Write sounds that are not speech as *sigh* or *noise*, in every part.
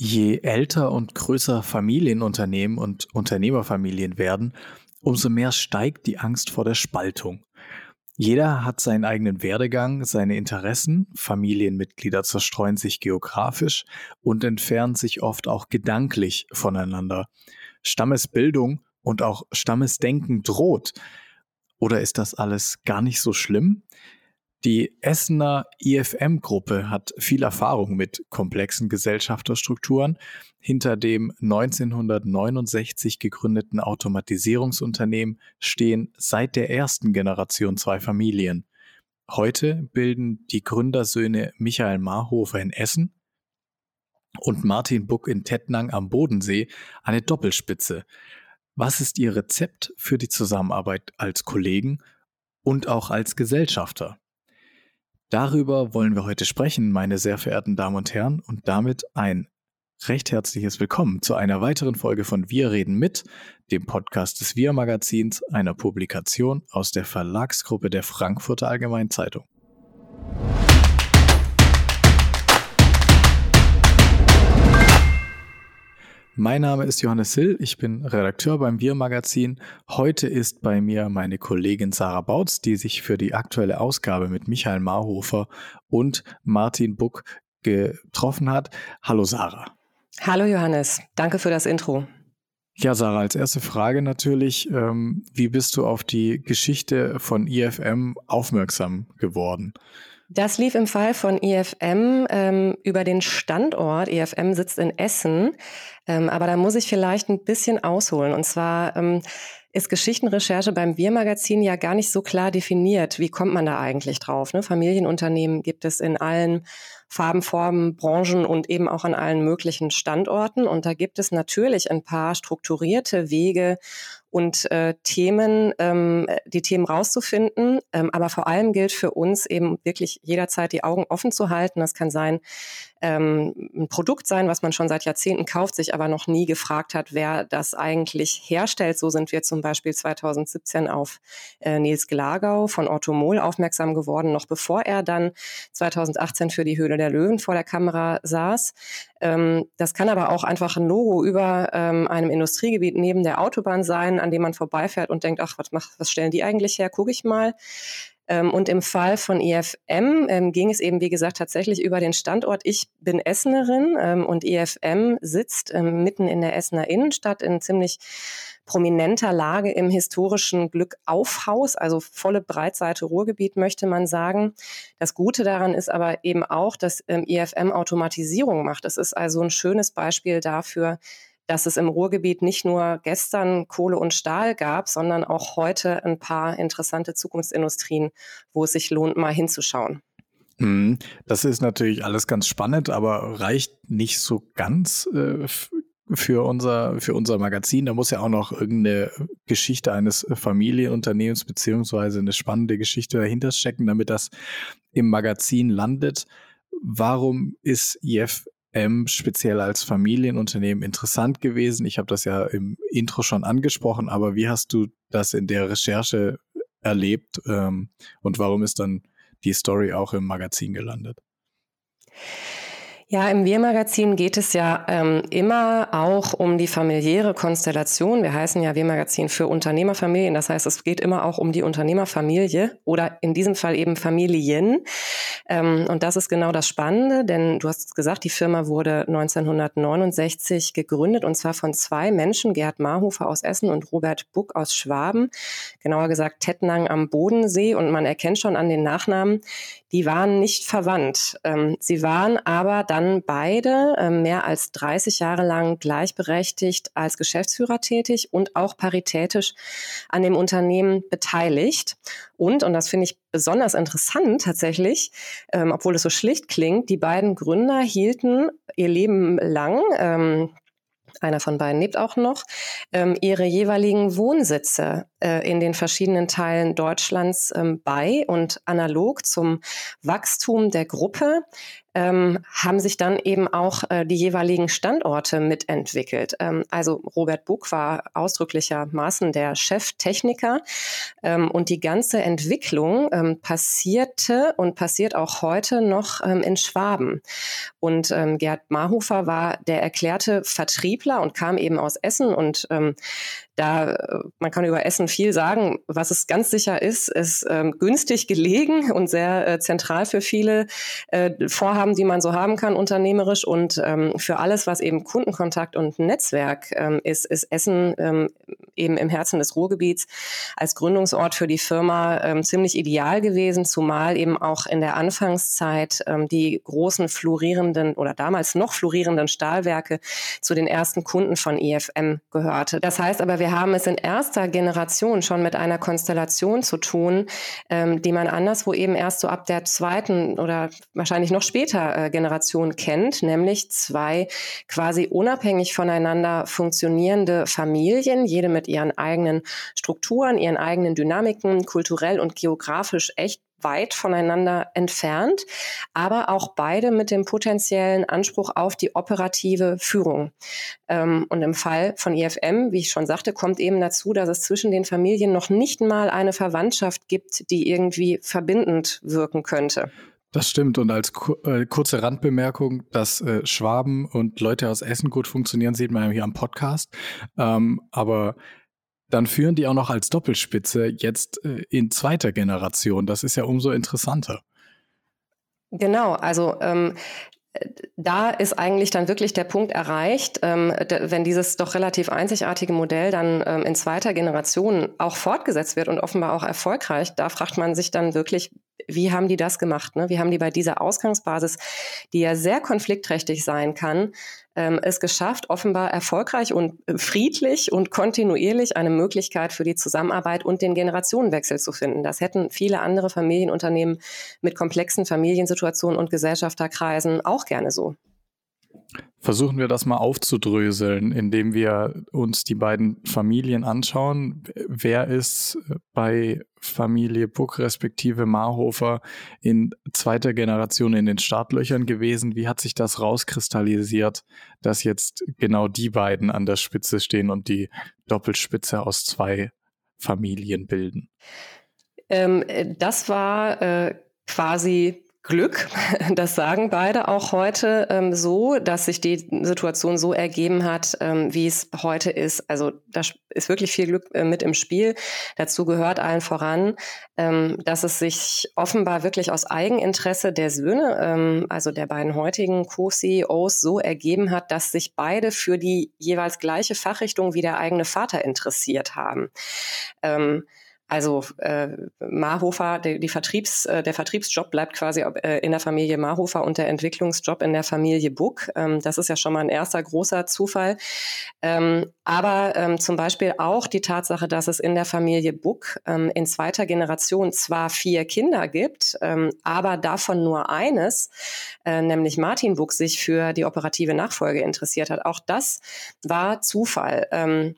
Je älter und größer Familienunternehmen und Unternehmerfamilien werden, umso mehr steigt die Angst vor der Spaltung. Jeder hat seinen eigenen Werdegang, seine Interessen, Familienmitglieder zerstreuen sich geografisch und entfernen sich oft auch gedanklich voneinander. Stammesbildung und auch Stammesdenken droht. Oder ist das alles gar nicht so schlimm? Die Essener IFM-Gruppe hat viel Erfahrung mit komplexen Gesellschafterstrukturen. Hinter dem 1969 gegründeten Automatisierungsunternehmen stehen seit der ersten Generation zwei Familien. Heute bilden die Gründersöhne Michael Marhofer in Essen und Martin Buck in Tettnang am Bodensee eine Doppelspitze. Was ist Ihr Rezept für die Zusammenarbeit als Kollegen und auch als Gesellschafter? Darüber wollen wir heute sprechen, meine sehr verehrten Damen und Herren, und damit ein recht herzliches Willkommen zu einer weiteren Folge von Wir reden mit, dem Podcast des Wir Magazins, einer Publikation aus der Verlagsgruppe der Frankfurter Allgemeinen Zeitung. Mein Name ist Johannes Hill, ich bin Redakteur beim Wir Magazin. Heute ist bei mir meine Kollegin Sarah Bautz, die sich für die aktuelle Ausgabe mit Michael Marhofer und Martin Buck getroffen hat. Hallo Sarah. Hallo Johannes, danke für das Intro. Ja, Sarah, als erste Frage natürlich, ähm, wie bist du auf die Geschichte von IFM aufmerksam geworden? Das lief im Fall von IFM ähm, über den Standort. IFM sitzt in Essen, ähm, aber da muss ich vielleicht ein bisschen ausholen. Und zwar ähm, ist Geschichtenrecherche beim Wir-Magazin ja gar nicht so klar definiert. Wie kommt man da eigentlich drauf? Ne? Familienunternehmen gibt es in allen Farben, Formen, Branchen und eben auch an allen möglichen Standorten. Und da gibt es natürlich ein paar strukturierte Wege und äh, Themen, ähm, die Themen rauszufinden. Ähm, aber vor allem gilt für uns eben wirklich jederzeit die Augen offen zu halten. Das kann sein, ähm, ein Produkt sein, was man schon seit Jahrzehnten kauft, sich aber noch nie gefragt hat, wer das eigentlich herstellt. So sind wir zum Beispiel 2017 auf äh, Nils Glagau von Orthomol aufmerksam geworden, noch bevor er dann 2018 für die Höhle der Löwen vor der Kamera saß. Ähm, das kann aber auch einfach ein Logo über ähm, einem Industriegebiet neben der Autobahn sein, an dem man vorbeifährt und denkt, ach, was, macht, was stellen die eigentlich her? Gucke ich mal. Ähm, und im Fall von EFM ähm, ging es eben, wie gesagt, tatsächlich über den Standort. Ich bin Essenerin ähm, und EFM sitzt ähm, mitten in der Essener Innenstadt in ziemlich prominenter Lage im historischen Glückaufhaus, also volle Breitseite Ruhrgebiet, möchte man sagen. Das Gute daran ist aber eben auch, dass ähm, EFM Automatisierung macht. Das ist also ein schönes Beispiel dafür, dass es im Ruhrgebiet nicht nur gestern Kohle und Stahl gab, sondern auch heute ein paar interessante Zukunftsindustrien, wo es sich lohnt, mal hinzuschauen. Mhm. Das ist natürlich alles ganz spannend, aber reicht nicht so ganz äh, für unser, für unser Magazin. Da muss ja auch noch irgendeine Geschichte eines Familienunternehmens beziehungsweise eine spannende Geschichte dahinter stecken, damit das im Magazin landet. Warum ist IF M speziell als Familienunternehmen interessant gewesen? Ich habe das ja im Intro schon angesprochen, aber wie hast du das in der Recherche erlebt ähm, und warum ist dann die Story auch im Magazin gelandet? Ja, im Wir-Magazin geht es ja ähm, immer auch um die familiäre Konstellation. Wir heißen ja Wir-Magazin für Unternehmerfamilien. Das heißt, es geht immer auch um die Unternehmerfamilie oder in diesem Fall eben Familien. Ähm, und das ist genau das Spannende, denn du hast gesagt, die Firma wurde 1969 gegründet und zwar von zwei Menschen, Gerd Marhofer aus Essen und Robert Buck aus Schwaben. Genauer gesagt Tettnang am Bodensee. Und man erkennt schon an den Nachnamen, die waren nicht verwandt. Ähm, sie waren aber dann beide ähm, mehr als 30 Jahre lang gleichberechtigt als Geschäftsführer tätig und auch paritätisch an dem Unternehmen beteiligt. Und, und das finde ich besonders interessant tatsächlich, ähm, obwohl es so schlicht klingt, die beiden Gründer hielten ihr Leben lang, ähm, einer von beiden lebt auch noch, ähm, ihre jeweiligen Wohnsitze äh, in den verschiedenen Teilen Deutschlands ähm, bei und analog zum Wachstum der Gruppe ähm, haben sich dann eben auch äh, die jeweiligen Standorte mitentwickelt. Ähm, also Robert Buck war ausdrücklichermaßen der Cheftechniker ähm, und die ganze Entwicklung ähm, passierte und passiert auch heute noch ähm, in Schwaben. Und ähm, Gerd Marhofer war der erklärte Vertriebler und kam eben aus Essen und da, äh, man kann über Essen viel sagen. Was es ganz sicher ist, ist ähm, günstig gelegen und sehr äh, zentral für viele äh, Vorhaben, die man so haben kann unternehmerisch. Und ähm, für alles, was eben Kundenkontakt und Netzwerk ähm, ist, ist Essen ähm, eben im Herzen des Ruhrgebiets als Gründungsort für die Firma ähm, ziemlich ideal gewesen, zumal eben auch in der Anfangszeit ähm, die großen florierenden oder damals noch florierenden Stahlwerke zu den ersten Kunden von IFM gehörte. Das heißt aber, wir wir haben es in erster Generation schon mit einer Konstellation zu tun, ähm, die man anderswo eben erst so ab der zweiten oder wahrscheinlich noch später äh, Generation kennt, nämlich zwei quasi unabhängig voneinander funktionierende Familien, jede mit ihren eigenen Strukturen, ihren eigenen Dynamiken, kulturell und geografisch echt weit voneinander entfernt, aber auch beide mit dem potenziellen Anspruch auf die operative Führung. Ähm, und im Fall von IFM, wie ich schon sagte, kommt eben dazu, dass es zwischen den Familien noch nicht mal eine Verwandtschaft gibt, die irgendwie verbindend wirken könnte. Das stimmt. Und als äh, kurze Randbemerkung, dass äh, Schwaben und Leute aus Essen gut funktionieren, sieht man ja hier am Podcast. Ähm, aber dann führen die auch noch als Doppelspitze jetzt äh, in zweiter Generation. Das ist ja umso interessanter. Genau, also ähm, da ist eigentlich dann wirklich der Punkt erreicht, ähm, wenn dieses doch relativ einzigartige Modell dann ähm, in zweiter Generation auch fortgesetzt wird und offenbar auch erfolgreich, da fragt man sich dann wirklich, wie haben die das gemacht? Ne? Wie haben die bei dieser Ausgangsbasis, die ja sehr konfliktträchtig sein kann, ähm, es geschafft, offenbar erfolgreich und äh, friedlich und kontinuierlich eine Möglichkeit für die Zusammenarbeit und den Generationenwechsel zu finden. Das hätten viele andere Familienunternehmen mit komplexen Familiensituationen und Gesellschafterkreisen auch gerne so. Versuchen wir das mal aufzudröseln, indem wir uns die beiden Familien anschauen. Wer ist bei Familie Buck respektive Marhofer in zweiter Generation in den Startlöchern gewesen? Wie hat sich das rauskristallisiert, dass jetzt genau die beiden an der Spitze stehen und die Doppelspitze aus zwei Familien bilden? Ähm, das war äh, quasi Glück. *laughs* Das sagen beide auch heute ähm, so, dass sich die Situation so ergeben hat, ähm, wie es heute ist. Also da ist wirklich viel Glück äh, mit im Spiel. Dazu gehört allen voran, ähm, dass es sich offenbar wirklich aus Eigeninteresse der Söhne, ähm, also der beiden heutigen Co-CEOs, so ergeben hat, dass sich beide für die jeweils gleiche Fachrichtung wie der eigene Vater interessiert haben. Also äh, Marhofer, der, die Vertriebs, äh, der Vertriebsjob bleibt quasi äh, in der Familie Marhofer und der Entwicklungsjob in der Familie Buck. Ähm, das ist ja schon mal ein erster großer Zufall. Ähm, aber ähm, zum Beispiel auch die Tatsache, dass es in der Familie Buck ähm, in zweiter Generation zwar vier Kinder gibt, ähm, aber davon nur eines, äh, nämlich Martin Buck, sich für die operative Nachfolge interessiert hat. Auch das war Zufall. Ähm,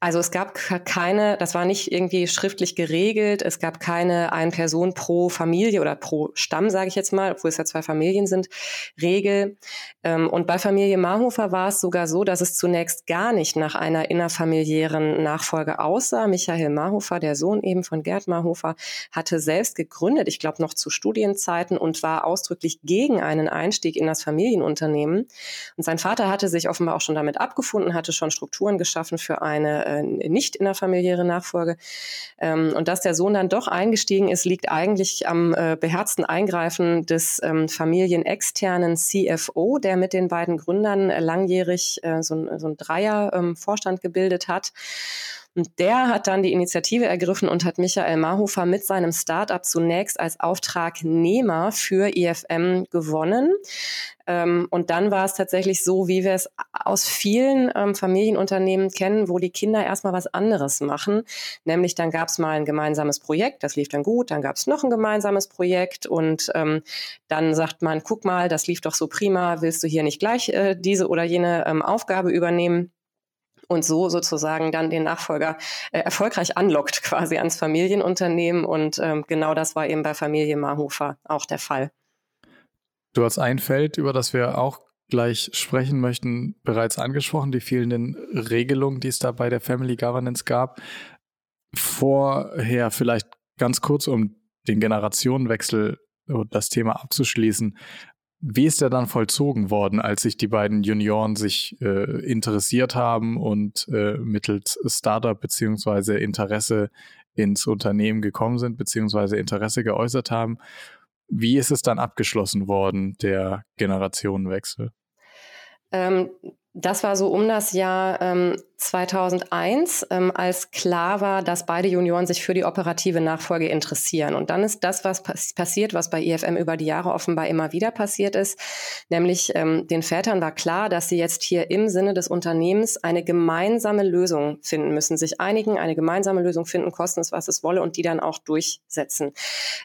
also es gab keine, das war nicht irgendwie schriftlich geregelt, es gab keine ein Person pro Familie oder pro Stamm, sage ich jetzt mal, obwohl es ja zwei Familien sind, Regel. Ähm, und bei Familie Marhofer war es sogar so, dass es zunächst gar nicht nach einer innerfamiliären Nachfolge aussah. Michael Marhofer, der Sohn eben von Gerd Marhofer, hatte selbst gegründet, ich glaube noch zu Studienzeiten und war ausdrücklich gegen einen Einstieg in das Familienunternehmen. Und sein Vater hatte sich offenbar auch schon damit abgefunden, hatte schon Strukturen geschaffen für eine äh, nicht innerfamiliäre Nachfolge. Ähm, und dass der Sohn dann doch eingestiegen ist, liegt eigentlich am äh, beherzten Eingreifen des ähm, familienexternen CFO, der mit den beiden Gründern äh, langjährig äh, so, ein, so ein Dreier-Vorstand ähm, gebildet hat. Und der hat dann die Initiative ergriffen und hat Michael Marhofer mit seinem Startup zunächst als Auftragnehmer für IFM gewonnen. Ähm, und dann war es tatsächlich so, wie wir es aus vielen ähm, Familienunternehmen kennen, wo die Kinder erstmal was anderes machen. Nämlich dann gab es mal ein gemeinsames Projekt, das lief dann gut, dann gab es noch ein gemeinsames Projekt und ähm, dann sagt man, guck mal, das lief doch so prima, willst du hier nicht gleich äh, diese oder jene Aufgabe übernehmen? Und so sozusagen dann den Nachfolger äh, erfolgreich anlockt quasi ans Familienunternehmen. Und ähm, genau das war eben bei Familie Marhofer auch der Fall. Du hast ein Feld, über das wir auch gleich sprechen möchten, bereits angesprochen, die fehlenden Regelungen, die es da bei der Family Governance gab. Vorher vielleicht ganz kurz, um den Generationenwechsel das Thema abzuschließen. Wie ist der dann vollzogen worden, als sich die beiden Junioren sich äh, interessiert haben und äh, mittels Startup beziehungsweise Interesse ins Unternehmen gekommen sind, beziehungsweise Interesse geäußert haben? Wie ist es dann abgeschlossen worden, der Generationenwechsel? Ähm, das war so um das Jahr ähm, 2001, ähm, als klar war, dass beide Junioren sich für die operative Nachfolge interessieren. Und dann ist das, was pass passiert, was bei IFM über die Jahre offenbar immer wieder passiert ist, nämlich ähm, den Vätern war klar, dass sie jetzt hier im Sinne des Unternehmens eine gemeinsame Lösung finden müssen, sich einigen, eine gemeinsame Lösung finden, kosten es, was es wolle, und die dann auch durchsetzen.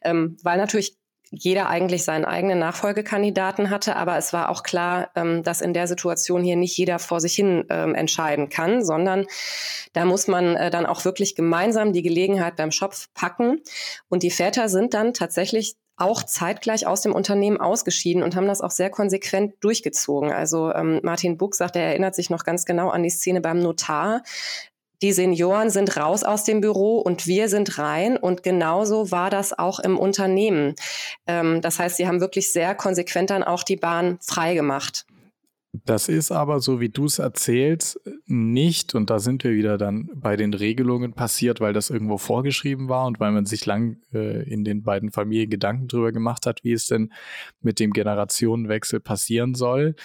Ähm, weil natürlich jeder eigentlich seinen eigenen Nachfolgekandidaten hatte, aber es war auch klar, ähm, dass in der Situation hier nicht jeder vor sich hin ähm, entscheiden kann, sondern da muss man äh, dann auch wirklich gemeinsam die Gelegenheit beim Schopf packen. Und die Väter sind dann tatsächlich auch zeitgleich aus dem Unternehmen ausgeschieden und haben das auch sehr konsequent durchgezogen. Also ähm, Martin Buck sagt, er erinnert sich noch ganz genau an die Szene beim Notar die Senioren sind raus aus dem Büro und wir sind rein. Und genauso war das auch im Unternehmen. Ähm, das heißt, sie haben wirklich sehr konsequent dann auch die Bahn freigemacht. Das ist aber, so wie du es erzählst, nicht, und da sind wir wieder dann bei den Regelungen passiert, weil das irgendwo vorgeschrieben war und weil man sich lang äh, in den beiden Familien Gedanken darüber gemacht hat, wie es denn mit dem Generationenwechsel passieren soll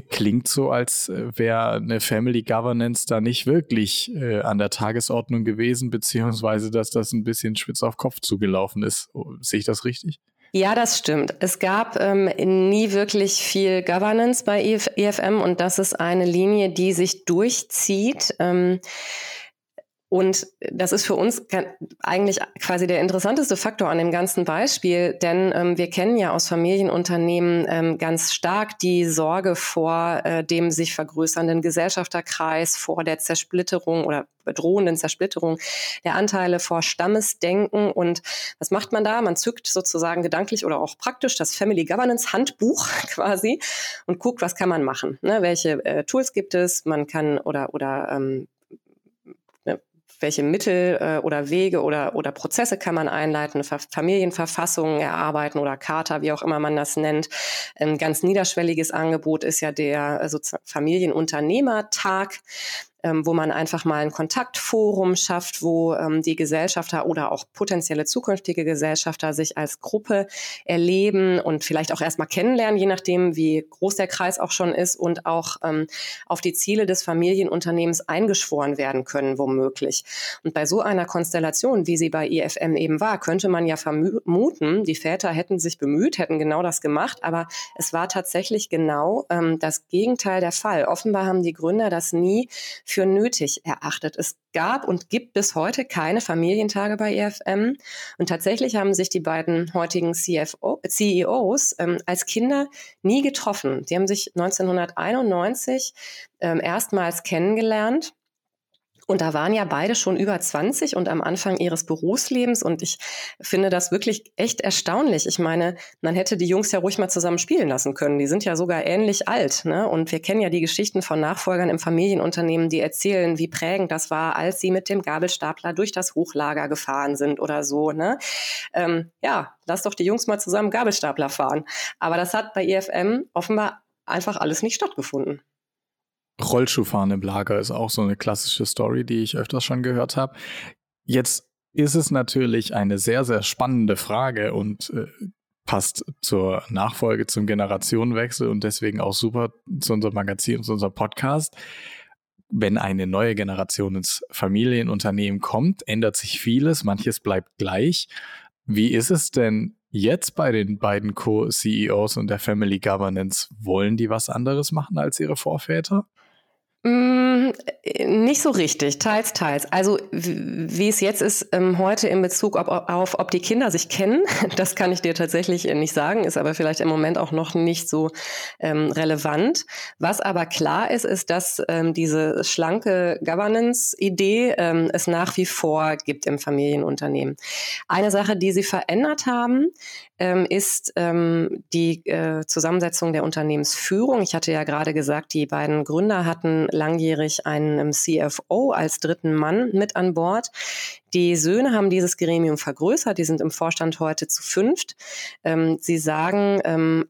klingt so, als äh, wäre eine Family Governance da nicht wirklich äh, an der Tagesordnung gewesen, beziehungsweise dass das ein bisschen spitz auf Kopf zugelaufen ist. Oh, sehe ich das richtig? Ja, das stimmt. Es gab ähm, nie wirklich viel Governance bei EFM und das ist eine Linie, die sich durchzieht. Ähm, und das ist für uns eigentlich quasi der interessanteste Faktor an dem ganzen Beispiel, denn ähm, wir kennen ja aus Familienunternehmen ähm, ganz stark die Sorge vor äh, dem sich vergrößernden Gesellschafterkreis, vor der Zersplitterung oder bedrohenden Zersplitterung der Anteile, vor Stammesdenken. Und was macht man da? Man zückt sozusagen gedanklich oder auch praktisch das Family Governance Handbuch *laughs* quasi und guckt, was kann man machen. Ne? Welche äh, Tools gibt es? Man kann oder oder ähm, welche Mittel äh, oder Wege oder, oder Prozesse kann man einleiten, Familienverfassungen erarbeiten oder Charta, wie auch immer man das nennt. Ein ganz niederschwelliges Angebot ist ja der also Familienunternehmertag ähm, wo man einfach mal ein Kontaktforum schafft, wo ähm, die Gesellschafter oder auch potenzielle zukünftige Gesellschafter sich als Gruppe erleben und vielleicht auch erstmal kennenlernen, je nachdem, wie groß der Kreis auch schon ist und auch ähm, auf die Ziele des Familienunternehmens eingeschworen werden können, womöglich. Und bei so einer Konstellation, wie sie bei IFM eben war, könnte man ja vermuten, die Väter hätten sich bemüht, hätten genau das gemacht, aber es war tatsächlich genau ähm, das Gegenteil der Fall. Offenbar haben die Gründer das nie für nötig erachtet. Es gab und gibt bis heute keine Familientage bei EFM. Und tatsächlich haben sich die beiden heutigen CFO, CEOs ähm, als Kinder nie getroffen. Die haben sich 1991 ähm, erstmals kennengelernt und da waren ja beide schon über 20 und am Anfang ihres Berufslebens. Und ich finde das wirklich echt erstaunlich. Ich meine, man hätte die Jungs ja ruhig mal zusammen spielen lassen können. Die sind ja sogar ähnlich alt. Ne? Und wir kennen ja die Geschichten von Nachfolgern im Familienunternehmen, die erzählen, wie prägend das war, als sie mit dem Gabelstapler durch das Hochlager gefahren sind oder so. Ne? Ähm, ja, lass doch die Jungs mal zusammen Gabelstapler fahren. Aber das hat bei EFM offenbar einfach alles nicht stattgefunden. Rollschuhfahren im Lager ist auch so eine klassische Story, die ich öfters schon gehört habe. Jetzt ist es natürlich eine sehr, sehr spannende Frage und äh, passt zur Nachfolge, zum Generationenwechsel und deswegen auch super zu unserem Magazin, zu unserem Podcast. Wenn eine neue Generation ins Familienunternehmen kommt, ändert sich vieles, manches bleibt gleich. Wie ist es denn jetzt bei den beiden Co-CEOs und der Family Governance? Wollen die was anderes machen als ihre Vorväter? Mm, nicht so richtig, teils, teils. Also wie es jetzt ist ähm, heute in Bezug auf, auf, ob die Kinder sich kennen, *laughs* das kann ich dir tatsächlich nicht sagen, ist aber vielleicht im Moment auch noch nicht so ähm, relevant. Was aber klar ist, ist, dass ähm, diese schlanke Governance-Idee ähm, es nach wie vor gibt im Familienunternehmen. Eine Sache, die sie verändert haben, ähm, ist ähm, die äh, Zusammensetzung der Unternehmensführung. Ich hatte ja gerade gesagt, die beiden Gründer hatten langjährig einen ähm, CFO als dritten Mann mit an Bord. Die Söhne haben dieses Gremium vergrößert. Die sind im Vorstand heute zu fünft. Ähm, sie sagen, ähm,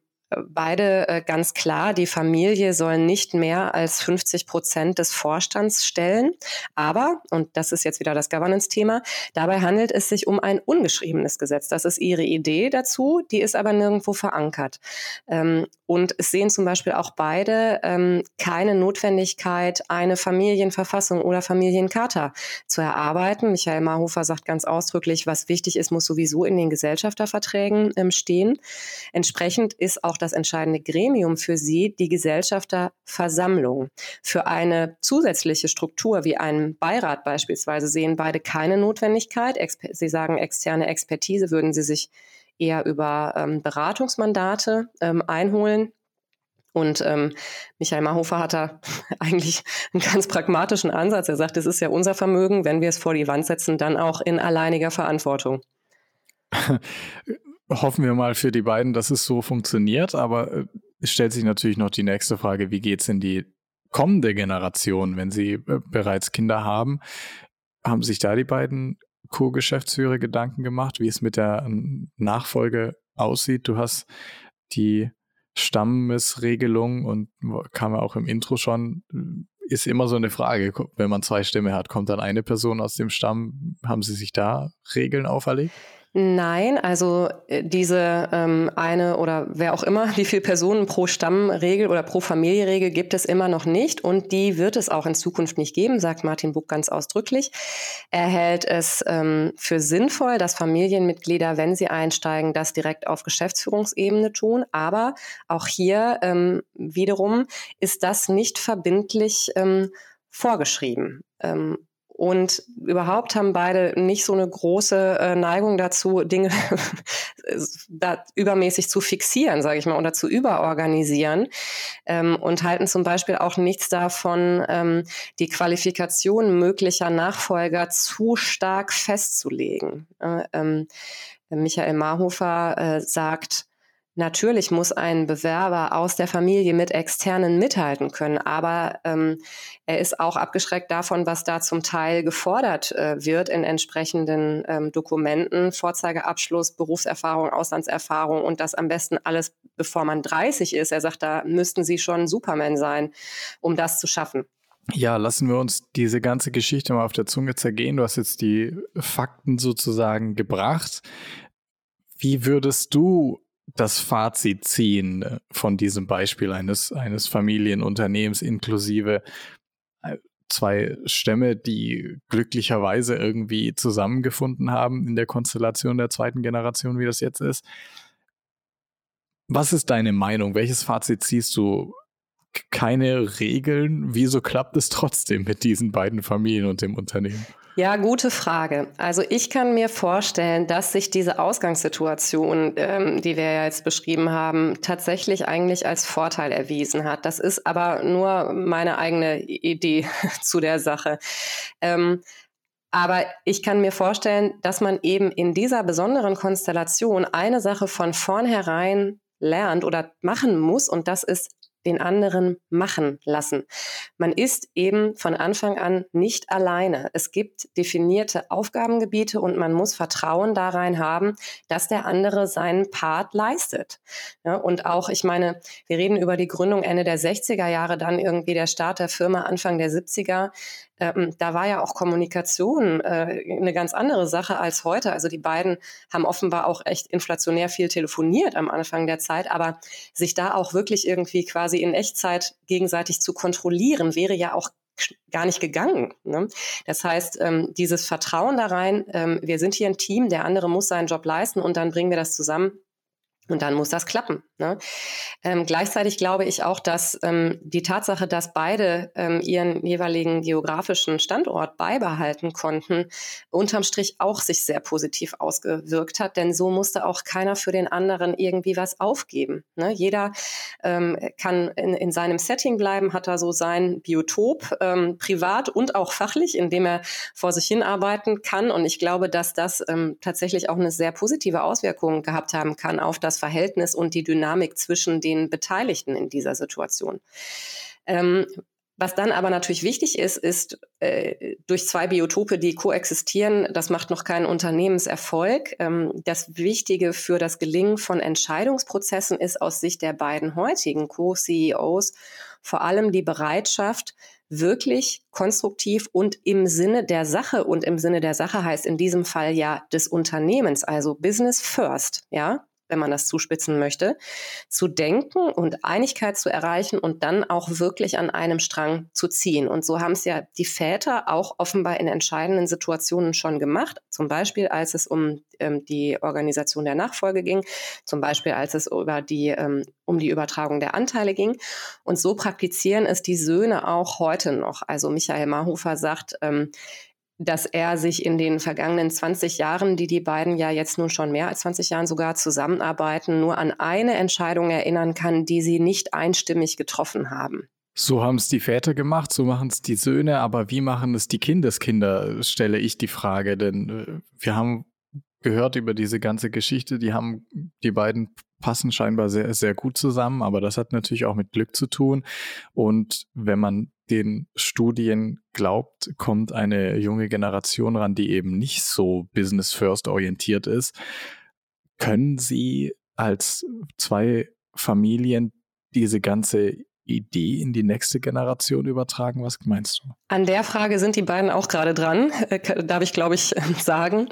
beide äh, ganz klar, die Familie soll nicht mehr als 50 Prozent des Vorstands stellen. Aber, und das ist jetzt wieder das Governance-Thema, dabei handelt es sich um ein ungeschriebenes Gesetz. Das ist ihre Idee dazu, die ist aber nirgendwo verankert. Ähm, und es sehen zum Beispiel auch beide ähm, keine Notwendigkeit, eine Familienverfassung oder Familiencharta zu erarbeiten. Michael Marhofer sagt ganz ausdrücklich, was wichtig ist, muss sowieso in den Gesellschafterverträgen ähm, stehen. Entsprechend ist auch das entscheidende Gremium für sie die Gesellschafterversammlung. Für eine zusätzliche Struktur wie einen Beirat beispielsweise sehen beide keine Notwendigkeit. Sie sagen, externe Expertise würden sie sich eher über ähm, Beratungsmandate ähm, einholen. Und ähm, Michael Mahofer hat da *laughs* eigentlich einen ganz pragmatischen Ansatz. Er sagt, es ist ja unser Vermögen, wenn wir es vor die Wand setzen, dann auch in alleiniger Verantwortung. *laughs* hoffen wir mal für die beiden, dass es so funktioniert, aber äh, es stellt sich natürlich noch die nächste Frage, wie geht es in die kommende Generation, wenn sie äh, bereits Kinder haben? Haben sich da die beiden Co-Geschäftsführer Gedanken gemacht, wie es mit der ähm, Nachfolge aussieht? Du hast die Stammesregelung und kam ja auch im Intro schon, äh, ist immer so eine Frage, wenn man zwei Stämme hat, kommt dann eine Person aus dem Stamm, haben sie sich da Regeln auferlegt? Nein, also äh, diese ähm, eine oder wer auch immer, *laughs* wie viele Personen pro Stammregel oder pro Familieregel gibt es immer noch nicht und die wird es auch in Zukunft nicht geben, sagt Martin Buck ganz ausdrücklich. Er hält es ähm, für sinnvoll, dass Familienmitglieder, wenn sie einsteigen, das direkt auf Geschäftsführungsebene tun. Aber auch hier ähm, wiederum ist das nicht verbindlich ähm, vorgeschrieben. Ähm, und überhaupt haben beide nicht so eine große äh, Neigung dazu, Dinge *laughs* da übermäßig zu fixieren, sage ich mal, oder zu überorganisieren. Ähm, und halten zum Beispiel auch nichts davon, ähm, die Qualifikation möglicher Nachfolger zu stark festzulegen. Äh, ähm, Michael Marhofer äh, sagt, Natürlich muss ein Bewerber aus der Familie mit externen mithalten können, aber ähm, er ist auch abgeschreckt davon, was da zum Teil gefordert äh, wird in entsprechenden ähm, Dokumenten, Vorzeigeabschluss, Berufserfahrung, Auslandserfahrung und das am besten alles, bevor man 30 ist. Er sagt, da müssten Sie schon Superman sein, um das zu schaffen. Ja, lassen wir uns diese ganze Geschichte mal auf der Zunge zergehen. Du hast jetzt die Fakten sozusagen gebracht. Wie würdest du das Fazit ziehen äh, von diesem Beispiel eines, eines Familienunternehmens inklusive äh, zwei Stämme, die glücklicherweise irgendwie zusammengefunden haben in der Konstellation der zweiten Generation, wie das jetzt ist. Was ist deine Meinung? Welches Fazit ziehst du? Keine Regeln? Wieso klappt es trotzdem mit diesen beiden Familien und dem Unternehmen? Ja, gute Frage. Also ich kann mir vorstellen, dass sich diese Ausgangssituation, ähm, die wir ja jetzt beschrieben haben, tatsächlich eigentlich als Vorteil erwiesen hat. Das ist aber nur meine eigene Idee *laughs* zu der Sache. Ähm, aber ich kann mir vorstellen, dass man eben in dieser besonderen Konstellation eine Sache von vornherein lernt oder machen muss und das ist den anderen machen lassen. Man ist eben von Anfang an nicht alleine. Es gibt definierte Aufgabengebiete und man muss Vertrauen darein haben, dass der andere seinen Part leistet. Ja, und auch, ich meine, wir reden über die Gründung Ende der 60er Jahre, dann irgendwie der Start der Firma Anfang der 70er ähm, da war ja auch Kommunikation äh, eine ganz andere Sache als heute. Also die beiden haben offenbar auch echt inflationär viel telefoniert am Anfang der Zeit, aber sich da auch wirklich irgendwie quasi in Echtzeit gegenseitig zu kontrollieren, wäre ja auch gar nicht gegangen. Ne? Das heißt, ähm, dieses Vertrauen da rein, ähm, wir sind hier ein Team, der andere muss seinen Job leisten und dann bringen wir das zusammen und dann muss das klappen. Ne? Ähm, gleichzeitig glaube ich auch, dass ähm, die Tatsache, dass beide ähm, ihren jeweiligen geografischen Standort beibehalten konnten, unterm Strich auch sich sehr positiv ausgewirkt hat, denn so musste auch keiner für den anderen irgendwie was aufgeben. Ne? Jeder ähm, kann in, in seinem Setting bleiben, hat da so sein Biotop, ähm, privat und auch fachlich, in dem er vor sich hin arbeiten kann. Und ich glaube, dass das ähm, tatsächlich auch eine sehr positive Auswirkung gehabt haben kann auf das Verhältnis und die Dynamik zwischen den Beteiligten in dieser Situation. Ähm, was dann aber natürlich wichtig ist, ist äh, durch zwei Biotope, die koexistieren, das macht noch keinen Unternehmenserfolg. Ähm, das Wichtige für das Gelingen von Entscheidungsprozessen ist aus Sicht der beiden heutigen Co-CEOs vor allem die Bereitschaft, wirklich konstruktiv und im Sinne der Sache und im Sinne der Sache heißt in diesem Fall ja des Unternehmens, also Business First, ja, wenn man das zuspitzen möchte, zu denken und Einigkeit zu erreichen und dann auch wirklich an einem Strang zu ziehen. Und so haben es ja die Väter auch offenbar in entscheidenden Situationen schon gemacht. Zum Beispiel, als es um ähm, die Organisation der Nachfolge ging, zum Beispiel, als es über die, ähm, um die Übertragung der Anteile ging. Und so praktizieren es die Söhne auch heute noch. Also Michael Marhofer sagt, ähm, dass er sich in den vergangenen 20 Jahren, die die beiden ja jetzt nun schon mehr als 20 Jahren sogar zusammenarbeiten, nur an eine Entscheidung erinnern kann, die sie nicht einstimmig getroffen haben. So haben es die Väter gemacht, so machen es die Söhne, aber wie machen es die Kindeskinder, stelle ich die Frage, denn äh, wir haben gehört über diese ganze Geschichte, die haben, die beiden passen scheinbar sehr, sehr gut zusammen, aber das hat natürlich auch mit Glück zu tun. Und wenn man den Studien glaubt, kommt eine junge Generation ran, die eben nicht so business first orientiert ist. Können Sie als zwei Familien diese ganze Idee in die nächste Generation übertragen? Was meinst du? An der Frage sind die beiden auch gerade dran, äh, darf ich, glaube ich, *laughs* sagen.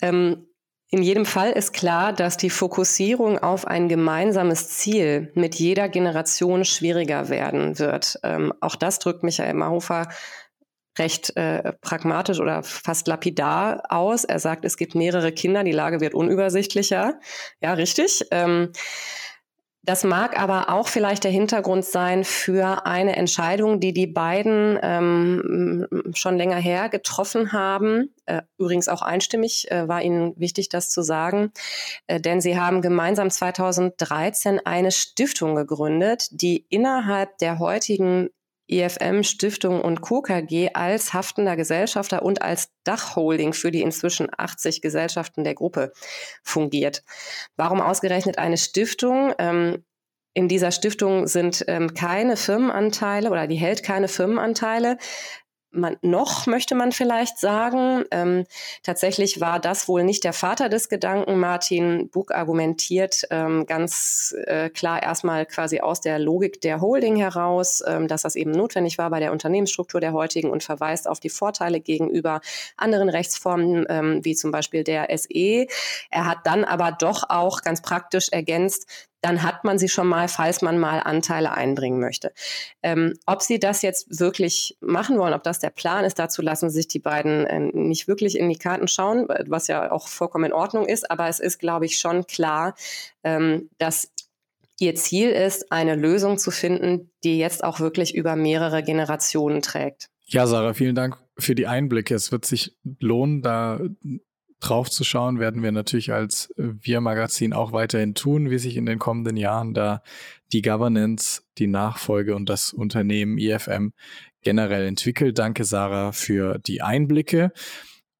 Ähm, in jedem Fall ist klar, dass die Fokussierung auf ein gemeinsames Ziel mit jeder Generation schwieriger werden wird. Ähm, auch das drückt Michael Mahofer recht äh, pragmatisch oder fast lapidar aus. Er sagt, es gibt mehrere Kinder, die Lage wird unübersichtlicher. Ja, richtig. Ähm, das mag aber auch vielleicht der Hintergrund sein für eine Entscheidung, die die beiden ähm, schon länger her getroffen haben. Äh, übrigens auch einstimmig äh, war ihnen wichtig, das zu sagen, äh, denn sie haben gemeinsam 2013 eine Stiftung gegründet, die innerhalb der heutigen IFM Stiftung und Co. KG als haftender Gesellschafter und als Dachholding für die inzwischen 80 Gesellschaften der Gruppe fungiert. Warum ausgerechnet eine Stiftung? Ähm, in dieser Stiftung sind ähm, keine Firmenanteile oder die hält keine Firmenanteile man, noch, möchte man vielleicht sagen. Ähm, tatsächlich war das wohl nicht der Vater des Gedanken. Martin Buch argumentiert ähm, ganz äh, klar erstmal quasi aus der Logik der Holding heraus, ähm, dass das eben notwendig war bei der Unternehmensstruktur der heutigen und verweist auf die Vorteile gegenüber anderen Rechtsformen, ähm, wie zum Beispiel der SE. Er hat dann aber doch auch ganz praktisch ergänzt, dann hat man sie schon mal, falls man mal Anteile einbringen möchte. Ähm, ob sie das jetzt wirklich machen wollen, ob das der Plan ist, dazu lassen sich die beiden äh, nicht wirklich in die Karten schauen, was ja auch vollkommen in Ordnung ist. Aber es ist, glaube ich, schon klar, ähm, dass ihr Ziel ist, eine Lösung zu finden, die jetzt auch wirklich über mehrere Generationen trägt. Ja, Sarah, vielen Dank für die Einblicke. Es wird sich lohnen, da drauf zu schauen, werden wir natürlich als Wir-Magazin auch weiterhin tun, wie sich in den kommenden Jahren da die Governance, die Nachfolge und das Unternehmen IFM generell entwickelt. Danke, Sarah, für die Einblicke.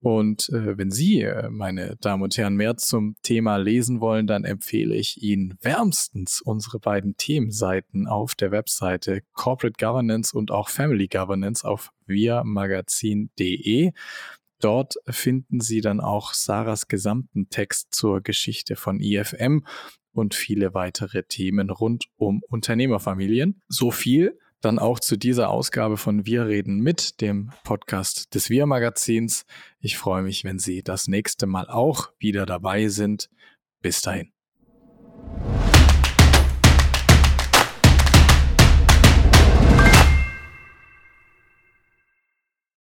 Und äh, wenn Sie, äh, meine Damen und Herren, mehr zum Thema lesen wollen, dann empfehle ich Ihnen wärmstens unsere beiden Themenseiten auf der Webseite Corporate Governance und auch Family Governance auf wirmagazin.de. Dort finden Sie dann auch Sarahs gesamten Text zur Geschichte von IFM und viele weitere Themen rund um Unternehmerfamilien. So viel dann auch zu dieser Ausgabe von Wir reden mit, dem Podcast des Wir Magazins. Ich freue mich, wenn Sie das nächste Mal auch wieder dabei sind. Bis dahin.